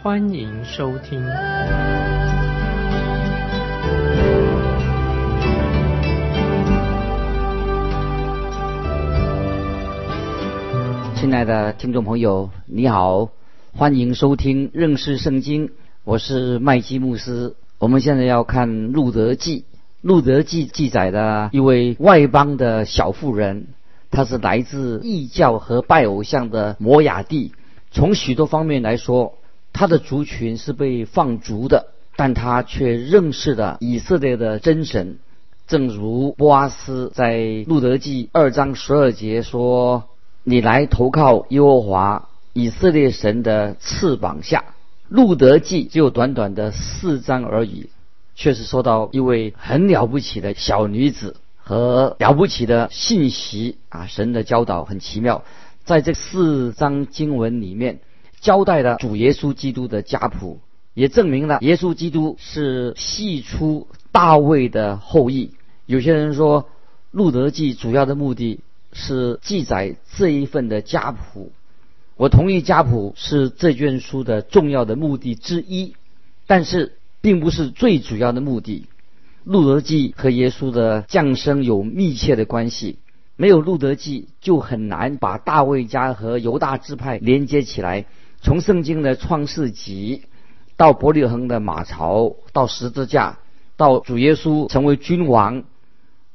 欢迎收听。亲爱的听众朋友，你好，欢迎收听认识圣经，我是麦基牧师。我们现在要看《路德记》，《路德记》记载的一位外邦的小妇人，她是来自异教和拜偶像的摩雅地。从许多方面来说，他的族群是被放逐的，但他却认识了以色列的真神。正如波阿斯在《路德记》二章十二节说。你来投靠耶和华以色列神的翅膀下，路德记只有短短的四章而已，却是说到一位很了不起的小女子和了不起的信息啊！神的教导很奇妙，在这四章经文里面交代了主耶稣基督的家谱，也证明了耶稣基督是系出大卫的后裔。有些人说，路德记主要的目的。是记载这一份的家谱，我同意家谱是这卷书的重要的目的之一，但是并不是最主要的目的。路德记和耶稣的降生有密切的关系，没有路德记就很难把大卫家和犹大支派连接起来。从圣经的创世纪到伯利恒的马槽，到十字架，到主耶稣成为君王。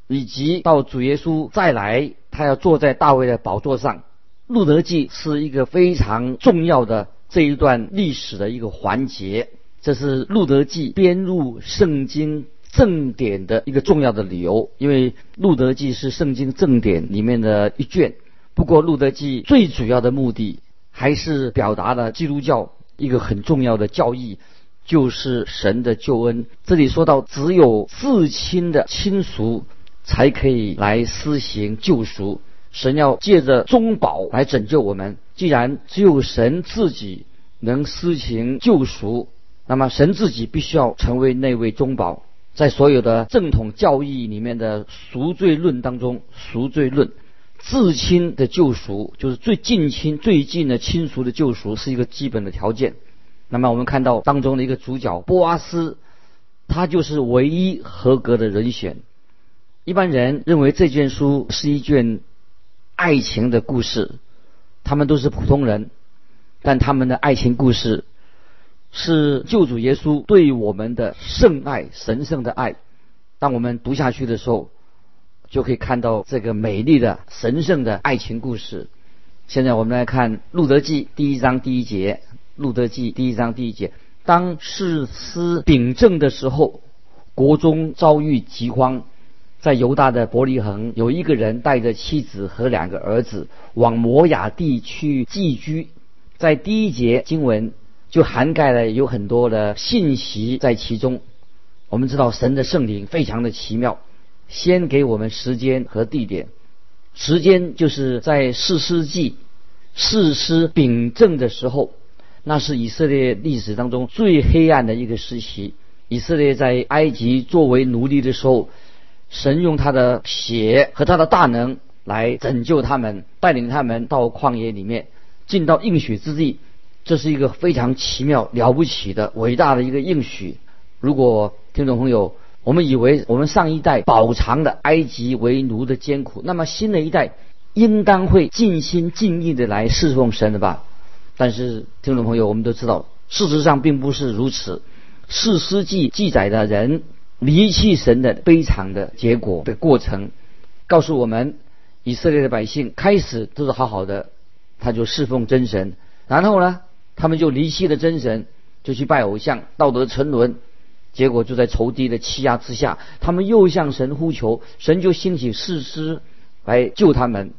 以及到主耶稣再来，他要坐在大卫的宝座上。路德记是一个非常重要的这一段历史的一个环节，这是路德记编入圣经正典的一个重要的理由。因为路德记是圣经正典里面的一卷。不过，路德记最主要的目的还是表达了基督教一个很重要的教义，就是神的救恩。这里说到，只有至亲的亲属。才可以来施行救赎。神要借着中保来拯救我们。既然只有神自己能施行救赎，那么神自己必须要成为那位中保。在所有的正统教义里面的赎罪论当中，赎罪论至亲的救赎，就是最近亲、最近的亲属的救赎，是一个基本的条件。那么我们看到当中的一个主角波阿斯，他就是唯一合格的人选。一般人认为这卷书是一卷爱情的故事，他们都是普通人，但他们的爱情故事是救主耶稣对我们的圣爱、神圣的爱。当我们读下去的时候，就可以看到这个美丽的、神圣的爱情故事。现在我们来看《路德记》第一章第一节，《路德记》第一章第一节：当士师秉政的时候，国中遭遇饥荒。在犹大的伯利恒，有一个人带着妻子和两个儿子往摩雅地去寄居。在第一节经文就涵盖了有很多的信息在其中。我们知道神的圣灵非常的奇妙，先给我们时间和地点。时间就是在四世纪，四师秉政的时候，那是以色列历史当中最黑暗的一个时期。以色列在埃及作为奴隶的时候。神用他的血和他的大能来拯救他们，带领他们到旷野里面，进到应许之地。这是一个非常奇妙、了不起的、伟大的一个应许。如果听众朋友，我们以为我们上一代饱尝的埃及为奴的艰苦，那么新的一代应当会尽心尽力的来侍奉神的吧？但是听众朋友，我们都知道，事实上并不是如此。四世纪记载的人。离弃神的悲惨的结果的过程，告诉我们，以色列的百姓开始都是好好的，他就侍奉真神，然后呢，他们就离弃了真神，就去拜偶像，道德沉沦，结果就在仇敌的欺压之下，他们又向神呼求，神就兴起士师来救他们。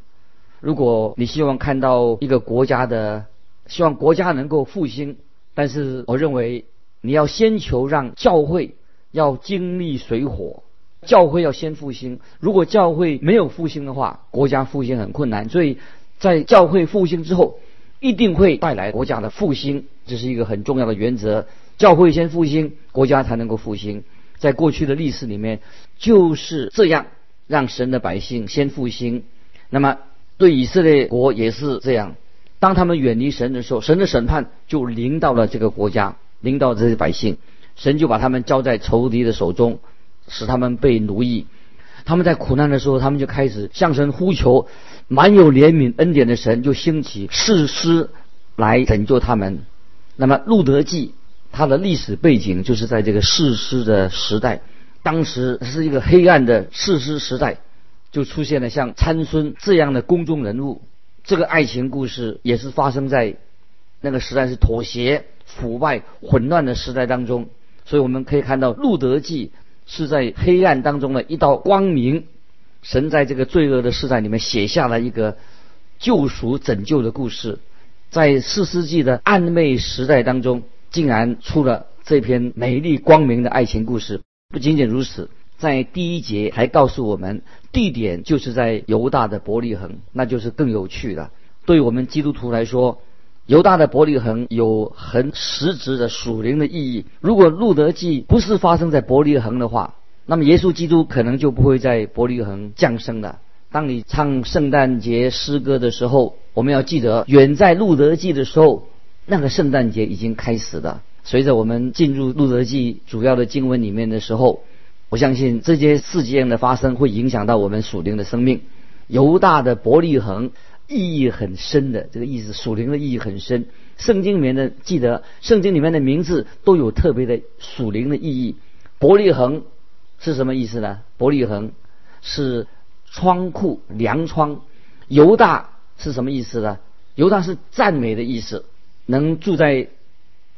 如果你希望看到一个国家的，希望国家能够复兴，但是我认为你要先求让教会要经历水火，教会要先复兴。如果教会没有复兴的话，国家复兴很困难。所以在教会复兴之后，一定会带来国家的复兴，这是一个很重要的原则。教会先复兴，国家才能够复兴。在过去的历史里面就是这样，让神的百姓先复兴。那么对以色列国也是这样，当他们远离神的时候，神的审判就临到了这个国家，临到这些百姓，神就把他们交在仇敌的手中，使他们被奴役。他们在苦难的时候，他们就开始向神呼求，满有怜悯恩典的神就兴起誓师来拯救他们。那么路德记。它的历史背景就是在这个世师的时代，当时是一个黑暗的世师时代，就出现了像参孙这样的公众人物。这个爱情故事也是发生在那个时代，是妥协、腐败、混乱的时代当中。所以我们可以看到，《路德记》是在黑暗当中的一道光明。神在这个罪恶的时代里面写下了一个救赎、拯救的故事。在四世纪的暗昧时代当中。竟然出了这篇美丽光明的爱情故事。不仅仅如此，在第一节还告诉我们，地点就是在犹大的伯利恒，那就是更有趣了。对我们基督徒来说，犹大的伯利恒有很实质的属灵的意义。如果路德记不是发生在伯利恒的话，那么耶稣基督可能就不会在伯利恒降生了。当你唱圣诞节诗歌的时候，我们要记得，远在路德记的时候。那个圣诞节已经开始了。随着我们进入路德记主要的经文里面的时候，我相信这些事件的发生会影响到我们属灵的生命。犹大的伯利恒意义很深的，这个意思属灵的意义很深。圣经里面的记得，圣经里面的名字都有特别的属灵的意义。伯利恒是什么意思呢？伯利恒是窗户、粮窗。犹大是什么意思呢？犹大是赞美的意思。能住在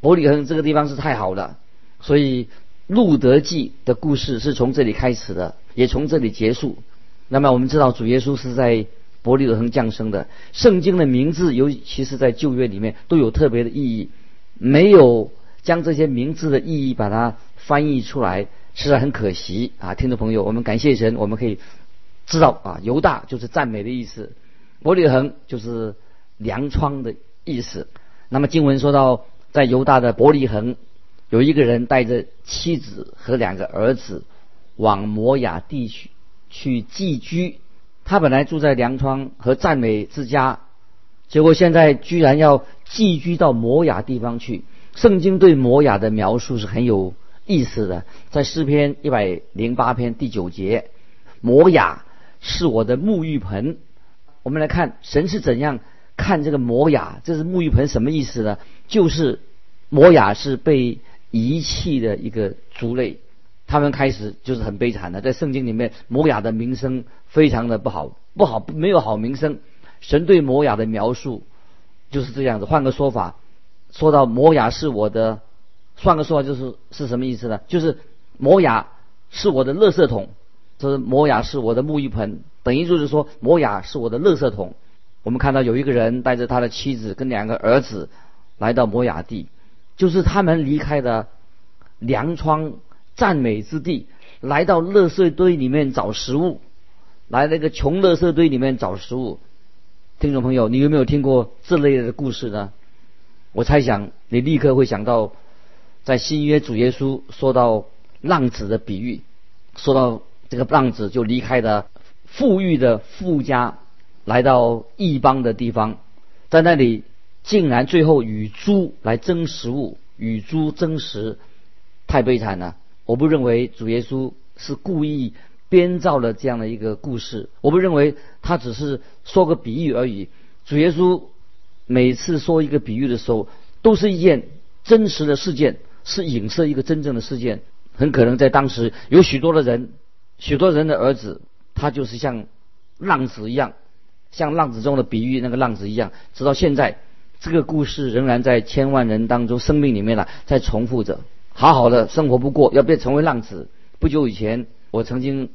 伯利恒这个地方是太好了，所以《路德记》的故事是从这里开始的，也从这里结束。那么我们知道主耶稣是在伯利恒降生的。圣经的名字，尤其是在旧约里面都有特别的意义，没有将这些名字的意义把它翻译出来，实在很可惜啊！听众朋友，我们感谢神，我们可以知道啊，犹大就是赞美的意思，伯利恒就是粮仓的意思。那么经文说到，在犹大的伯利恒，有一个人带着妻子和两个儿子往摩雅地区去寄居。他本来住在粮仓和赞美之家，结果现在居然要寄居到摩雅地方去。圣经对摩雅的描述是很有意思的，在诗篇一百零八篇第九节，摩雅是我的沐浴盆。我们来看神是怎样。看这个摩雅，这是沐浴盆什么意思呢？就是摩雅是被遗弃的一个族类，他们开始就是很悲惨的，在圣经里面，摩雅的名声非常的不好，不好没有好名声。神对摩雅的描述就是这样子。换个说法，说到摩雅是我的，换个说法就是是什么意思呢？就是摩雅是我的垃圾桶，这摩雅是我的沐浴盆，等于就是说摩雅是我的垃圾桶。我们看到有一个人带着他的妻子跟两个儿子来到摩雅地，就是他们离开的粮仓赞美之地，来到垃圾堆里面找食物，来那个穷垃圾堆里面找食物。听众朋友，你有没有听过这类的故事呢？我猜想你立刻会想到，在新约主耶稣说到浪子的比喻，说到这个浪子就离开了富裕的富家。来到异邦的地方，在那里竟然最后与猪来争食物，与猪争食，太悲惨了。我不认为主耶稣是故意编造了这样的一个故事，我不认为他只是说个比喻而已。主耶稣每次说一个比喻的时候，都是一件真实的事件，是影射一个真正的事件。很可能在当时有许多的人，许多人的儿子，他就是像浪子一样。像浪子中的比喻那个浪子一样，直到现在，这个故事仍然在千万人当中生命里面呢，在重复着。好好的生活不过，要变成为浪子。不久以前，我曾经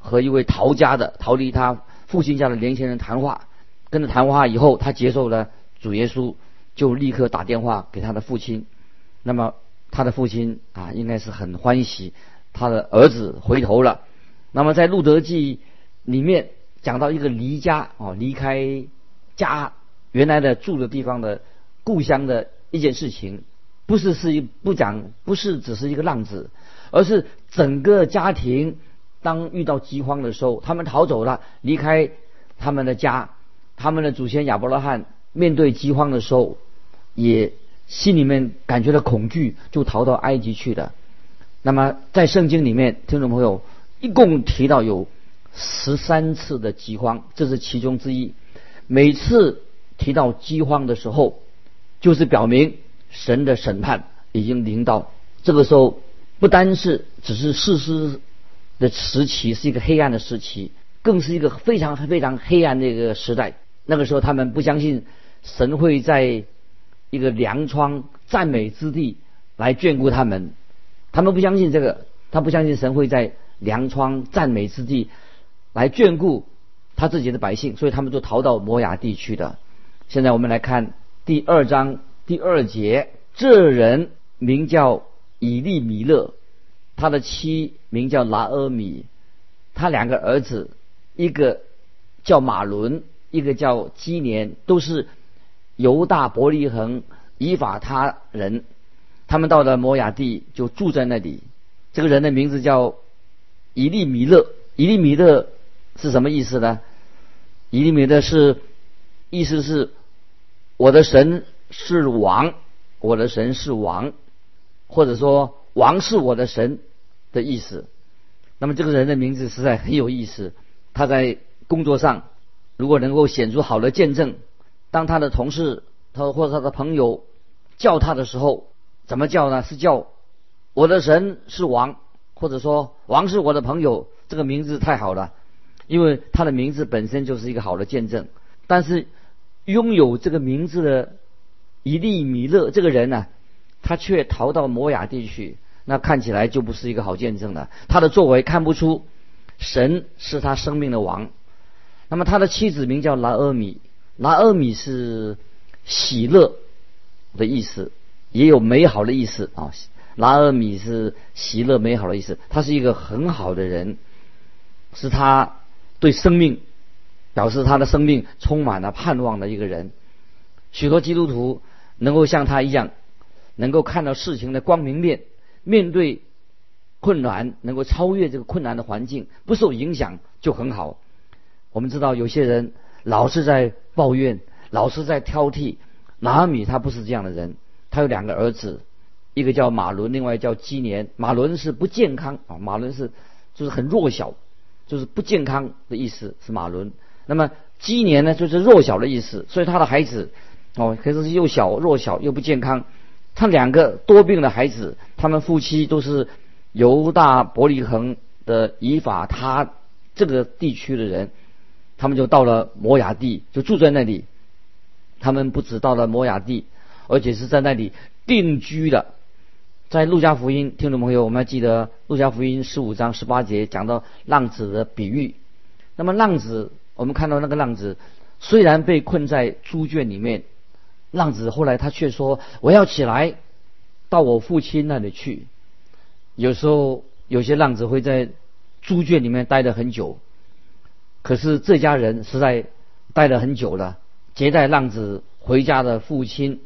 和一位逃家的、逃离他父亲家的年轻人谈话，跟他谈话以后，他接受了主耶稣，就立刻打电话给他的父亲。那么他的父亲啊，应该是很欢喜他的儿子回头了。那么在路德记里面讲到一个离家哦，离开家原来的住的地方的故乡的一件事情，不是是一不讲，不是只是一个浪子，而是整个家庭当遇到饥荒的时候，他们逃走了，离开他们的家，他们的祖先亚伯拉罕面对饥荒的时候，也心里面感觉到恐惧，就逃到埃及去了。那么在圣经里面，听众朋友一共提到有十三次的饥荒，这是其中之一。每次提到饥荒的时候，就是表明神的审判已经临到。这个时候，不单是只是事实的时期是一个黑暗的时期，更是一个非常非常黑暗的一个时代。那个时候，他们不相信神会在一个粮仓赞美之地来眷顾他们，他们不相信这个，他不相信神会在粮仓赞美之地来眷顾他自己的百姓，所以他们就逃到摩崖地区的。现在我们来看第二章第二节，这人名叫以利米勒，他的妻名叫拿阿米，他两个儿子，一个叫马伦，一个叫基年，都是犹大伯利恒以法他人。他们到了摩崖地，就住在那里。这个人的名字叫以利米勒。以利米勒是什么意思呢？以利米勒是。意思是，我的神是王，我的神是王，或者说王是我的神的意思。那么这个人的名字实在很有意思。他在工作上如果能够显出好的见证，当他的同事他或者他的朋友叫他的时候，怎么叫呢？是叫我的神是王，或者说王是我的朋友。这个名字太好了，因为他的名字本身就是一个好的见证。但是。拥有这个名字的伊利米勒这个人呢，他却逃到摩崖地区，那看起来就不是一个好见证了。他的作为看不出神是他生命的王。那么他的妻子名叫拿阿米，拿阿米是喜乐的意思，也有美好的意思啊。拿阿米是喜乐美好的意思，他是一个很好的人，是他对生命。表示他的生命充满了盼望的一个人，许多基督徒能够像他一样，能够看到事情的光明面，面对困难能够超越这个困难的环境，不受影响就很好。我们知道有些人老是在抱怨，老是在挑剔。拿米他不是这样的人，他有两个儿子，一个叫马伦，另外叫基年。马伦是不健康啊，马伦是就是很弱小，就是不健康的意思是马伦。那么鸡年呢，就是弱小的意思，所以他的孩子，哦，可是又小弱小又不健康。他两个多病的孩子，他们夫妻都是犹大伯利恒的以法他这个地区的人，他们就到了摩崖地，就住在那里。他们不止到了摩崖地，而且是在那里定居的。在路加福音，听众朋友，我们要记得路加福音十五章十八节讲到浪子的比喻。那么浪子。我们看到那个浪子，虽然被困在猪圈里面，浪子后来他却说：“我要起来，到我父亲那里去。”有时候有些浪子会在猪圈里面待了很久，可是这家人实在待了很久了。接待浪子回家的父亲，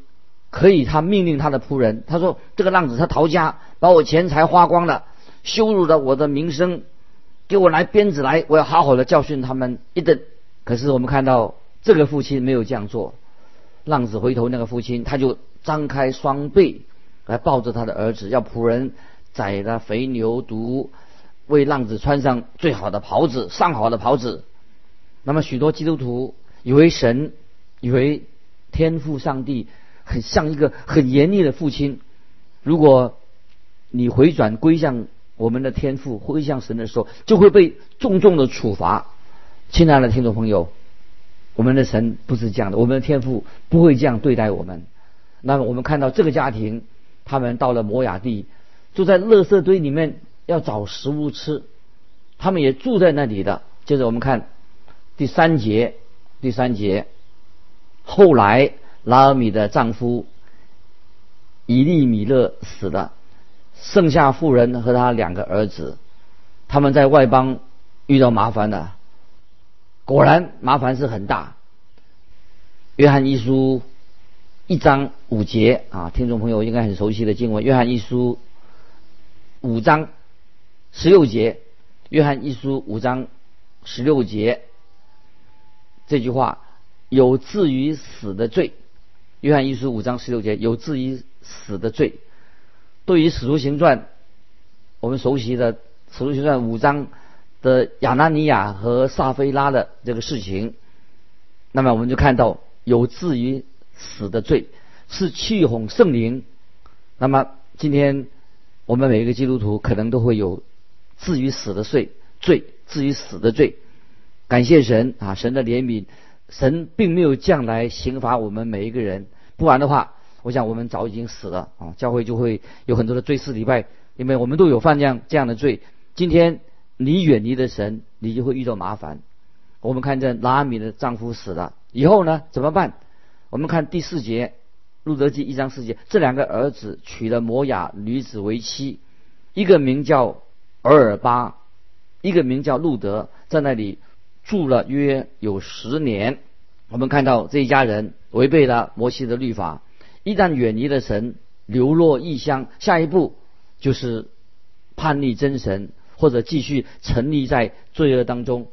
可以他命令他的仆人，他说：“这个浪子他逃家，把我钱财花光了，羞辱了我的名声。”给我来鞭子来，我要好好的教训他们一顿。可是我们看到这个父亲没有这样做。浪子回头，那个父亲他就张开双臂来抱着他的儿子，要仆人宰了肥牛犊，为浪子穿上最好的袍子，上好的袍子。那么许多基督徒以为神，以为天父上帝很像一个很严厉的父亲。如果你回转归向。我们的天赋归向神的时候，就会被重重的处罚。亲爱的听众朋友，我们的神不是这样的，我们的天赋不会这样对待我们。那么，我们看到这个家庭，他们到了摩崖地，住在垃圾堆里面要找食物吃，他们也住在那里的。接着我们看第三节，第三节，后来拉尔米的丈夫伊利米勒死了。剩下妇人和他两个儿子，他们在外邦遇到麻烦了。果然麻烦是很大。约翰一书一章五节啊，听众朋友应该很熟悉的经文。约翰一书五章十六节，约翰一书五章十六节这句话有至于死的罪。约翰一书五章十六节有至于死的罪。对于使徒行传，我们熟悉的使徒行传五章的亚拿尼亚和撒菲拉的这个事情，那么我们就看到。有至于死的罪，是气哄圣灵。那么今天我们每一个基督徒可能都会有至于死的罪，罪至于死的罪。感谢神啊，神的怜悯，神并没有降来刑罚我们每一个人。不然的话，我想我们早已经死了啊。教会就会有很多的追思礼拜，因为我们都有犯这样这样的罪。今天你远离了神，你就会遇到麻烦。我们看见拉米的丈夫死了。以后呢？怎么办？我们看第四节，《路德记》一章四节，这两个儿子娶了摩雅女子为妻，一个名叫尔尔巴，一个名叫路德，在那里住了约有十年。我们看到这一家人违背了摩西的律法，一旦远离了神，流落异乡，下一步就是叛逆真神，或者继续沉溺在罪恶当中，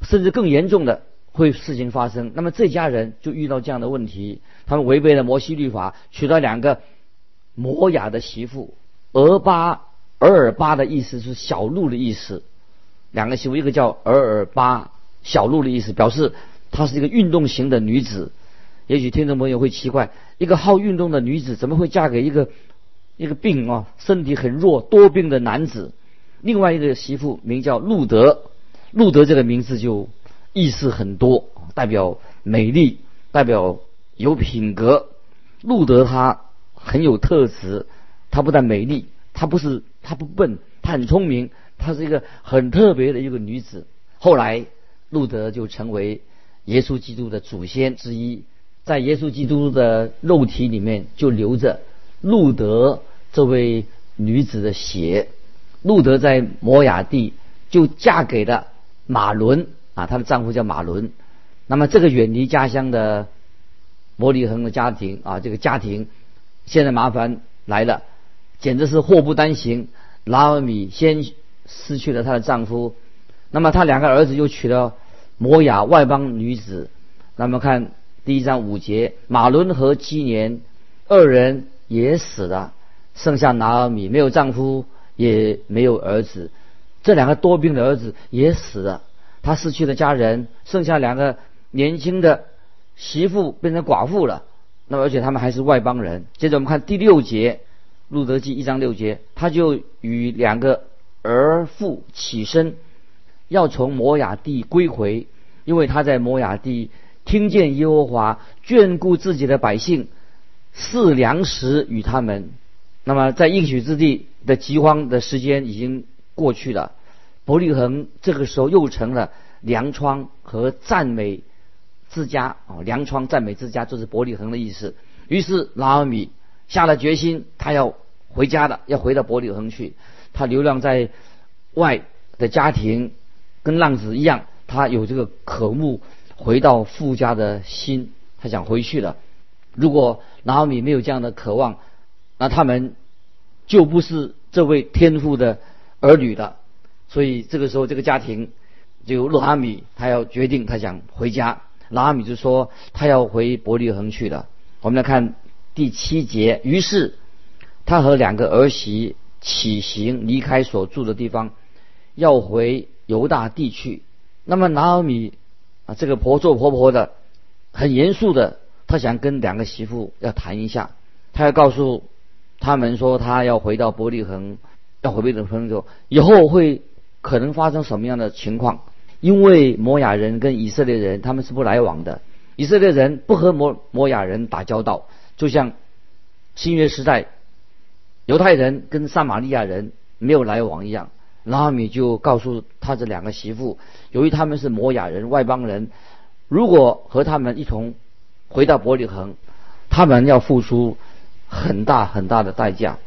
甚至更严重的。会事情发生，那么这家人就遇到这样的问题，他们违背了摩西律法，娶了两个摩雅的媳妇，俄巴尔尔巴的意思是小鹿的意思，两个媳妇一个叫尔尔巴，小鹿的意思，表示她是一个运动型的女子。也许听众朋友会奇怪，一个好运动的女子怎么会嫁给一个一个病啊身体很弱多病的男子？另外一个媳妇名叫路德，路德这个名字就。意思很多，代表美丽，代表有品格。路德她很有特质，她不但美丽，她不是她不笨，她很聪明，她是一个很特别的一个女子。后来路德就成为耶稣基督的祖先之一，在耶稣基督的肉体里面就流着路德这位女子的血。路德在摩雅地就嫁给了马伦。啊，她的丈夫叫马伦，那么这个远离家乡的伯利恒的家庭啊，这个家庭现在麻烦来了，简直是祸不单行。拉尔米先失去了她的丈夫，那么他两个儿子又娶了摩雅外邦女子。那么看第一章五节，马伦和基年二人也死了，剩下拿尔米没有丈夫，也没有儿子，这两个多病的儿子也死了。他失去了家人，剩下两个年轻的媳妇变成寡妇了。那么，而且他们还是外邦人。接着我们看第六节，《路德记》一章六节，他就与两个儿妇起身，要从摩雅地归回，因为他在摩雅地听见耶和华眷顾自己的百姓，赐粮食与他们。那么，在应许之地的饥荒的时间已经过去了。伯利恒这个时候又成了粮仓和赞美之家哦，粮仓赞美之家就是伯利恒的意思。于是拉尔米下了决心，他要回家了，要回到伯利恒去。他流浪在外的家庭跟浪子一样，他有这个渴慕回到富家的心，他想回去了。如果拉尔米没有这样的渴望，那他们就不是这位天父的儿女了。所以这个时候，这个家庭就罗阿米，他要决定，他想回家。拉阿米就说他要回伯利恒去了。我们来看第七节，于是他和两个儿媳起行，离开所住的地方，要回犹大地去。那么拿尔米啊，这个婆做婆婆的，很严肃的，他想跟两个媳妇要谈一下，他要告诉他们说，他要回到伯利恒，要回伯利恒之后，以后会。可能发生什么样的情况？因为摩亚人跟以色列人他们是不来往的，以色列人不和摩摩亚人打交道，就像新约时代犹太人跟撒玛利亚人没有来往一样。拉米就告诉他这两个媳妇，由于他们是摩亚人外邦人，如果和他们一同回到伯利恒，他们要付出很大很大的代价。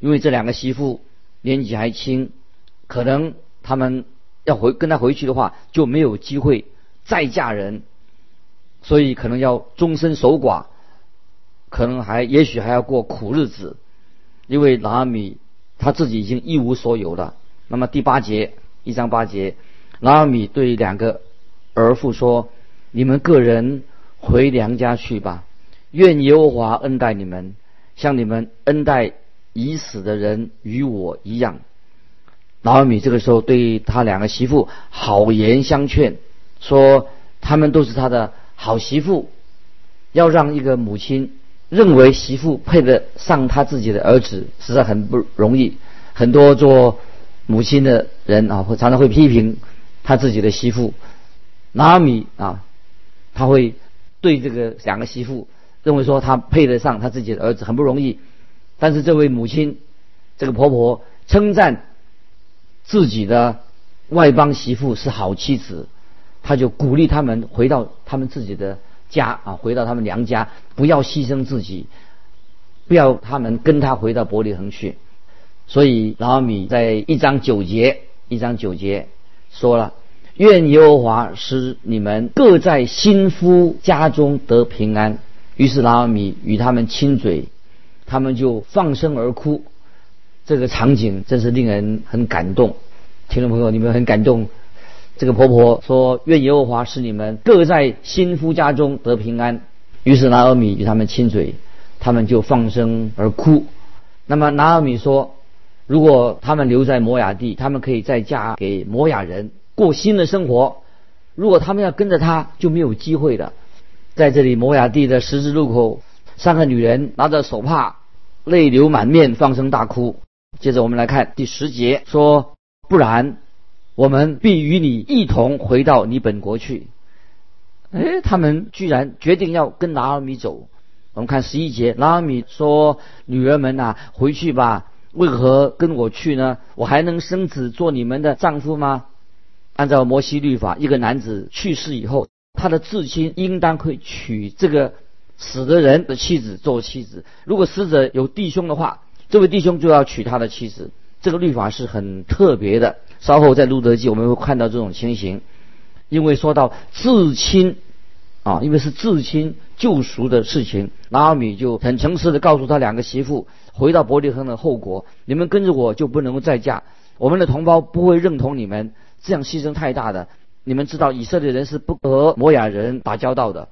因为这两个媳妇年纪还轻，可能他们要回跟他回去的话，就没有机会再嫁人，所以可能要终身守寡，可能还也许还要过苦日子，因为拉米他自己已经一无所有了。那么第八节一章八节，拿阿米对两个儿妇说：“你们个人回娘家去吧，愿耶和华恩待你们，像你们恩待已死的人与我一样。”拿阿米这个时候对他两个媳妇好言相劝，说他们都是他的好媳妇，要让一个母亲认为媳妇配得上他自己的儿子，实在很不容易。很多做母亲的人啊，会常常会批评他自己的媳妇拿米啊，他会对这个两个媳妇认为说他配得上他自己的儿子，很不容易。但是这位母亲，这个婆婆称赞。自己的外邦媳妇是好妻子，他就鼓励他们回到他们自己的家啊，回到他们娘家，不要牺牲自己，不要他们跟他回到伯利恒去。所以老米在一章九节，一章九节说了：“愿耶和华使你们各在新夫家中得平安。”于是拉米与他们亲嘴，他们就放声而哭。这个场景真是令人很感动，听众朋友，你们很感动。这个婆婆说：“愿耶和华使你们各在新夫家中得平安。”于是拿尔米与他们亲嘴，他们就放声而哭。那么拿尔米说：“如果他们留在摩亚地，他们可以再嫁给摩亚人，过新的生活；如果他们要跟着他，就没有机会了。”在这里，摩亚地的十字路口，三个女人拿着手帕，泪流满面，放声大哭。接着我们来看第十节，说不然，我们必与你一同回到你本国去。哎，他们居然决定要跟拿尔米走。我们看十一节，拿尔米说：“女儿们呐，回去吧。为何跟我去呢？我还能生子做你们的丈夫吗？按照摩西律法，一个男子去世以后，他的至亲应当会娶这个死的人的妻子做妻子。如果死者有弟兄的话。”这位弟兄就要娶他的妻子，这个律法是很特别的。稍后在路德记我们会看到这种情形，因为说到至亲啊，因为是至亲救赎的事情，拿阿米就很诚实的告诉他两个媳妇，回到伯利恒的后果，你们跟着我就不能够再嫁，我们的同胞不会认同你们，这样牺牲太大的。你们知道以色列人是不和摩亚人打交道的。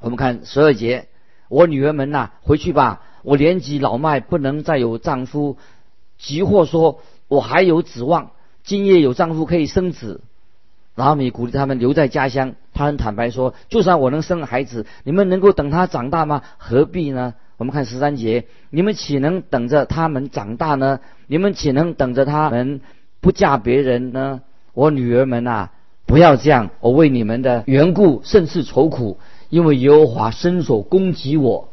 我们看十二节，我女儿们呐，回去吧。我年纪老迈，不能再有丈夫。急或说，我还有指望，今夜有丈夫可以生子。然后米鼓励他们留在家乡。他很坦白说，就算我能生孩子，你们能够等他长大吗？何必呢？我们看十三节，你们岂能等着他们长大呢？你们岂能等着他们不嫁别人呢？我女儿们啊，不要这样！我为你们的缘故甚是愁苦，因为耶和华伸手攻击我。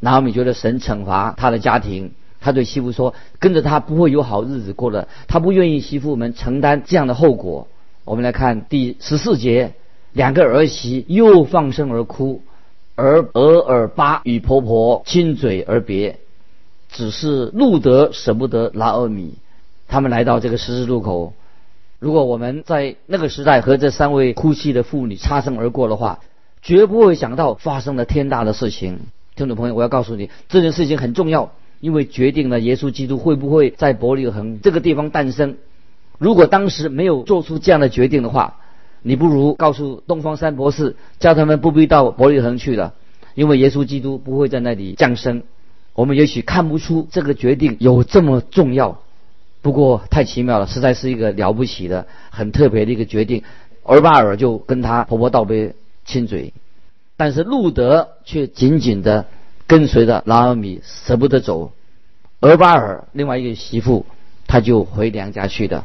拿阿米觉得神惩罚他的家庭，他对媳妇说：“跟着他不会有好日子过的。”他不愿意媳妇们承担这样的后果。我们来看第十四节，两个儿媳又放声而哭，而俄尔巴与婆婆亲嘴而别。只是路德舍不得拉阿米。他们来到这个十字路口，如果我们在那个时代和这三位哭泣的妇女擦身而过的话，绝不会想到发生了天大的事情。听众朋友，我要告诉你，这件事情很重要，因为决定了耶稣基督会不会在伯利恒这个地方诞生。如果当时没有做出这样的决定的话，你不如告诉东方三博士，叫他们不必到伯利恒去了，因为耶稣基督不会在那里降生。我们也许看不出这个决定有这么重要，不过太奇妙了，实在是一个了不起的、很特别的一个决定。尔巴尔就跟他婆婆道别，亲嘴。但是路德却紧紧的跟随着拉尔米，舍不得走。俄巴尔另外一个媳妇，他就回娘家去的。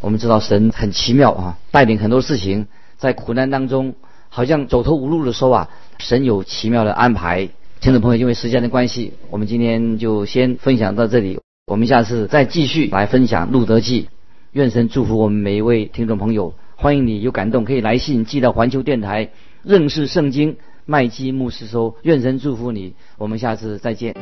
我们知道神很奇妙啊，带领很多事情，在苦难当中，好像走投无路的时候啊，神有奇妙的安排。听众朋友，因为时间的关系，我们今天就先分享到这里。我们下次再继续来分享路德记。愿神祝福我们每一位听众朋友。欢迎你有感动可以来信寄到环球电台认识圣经。麦基牧师说：“愿神祝福你，我们下次再见。”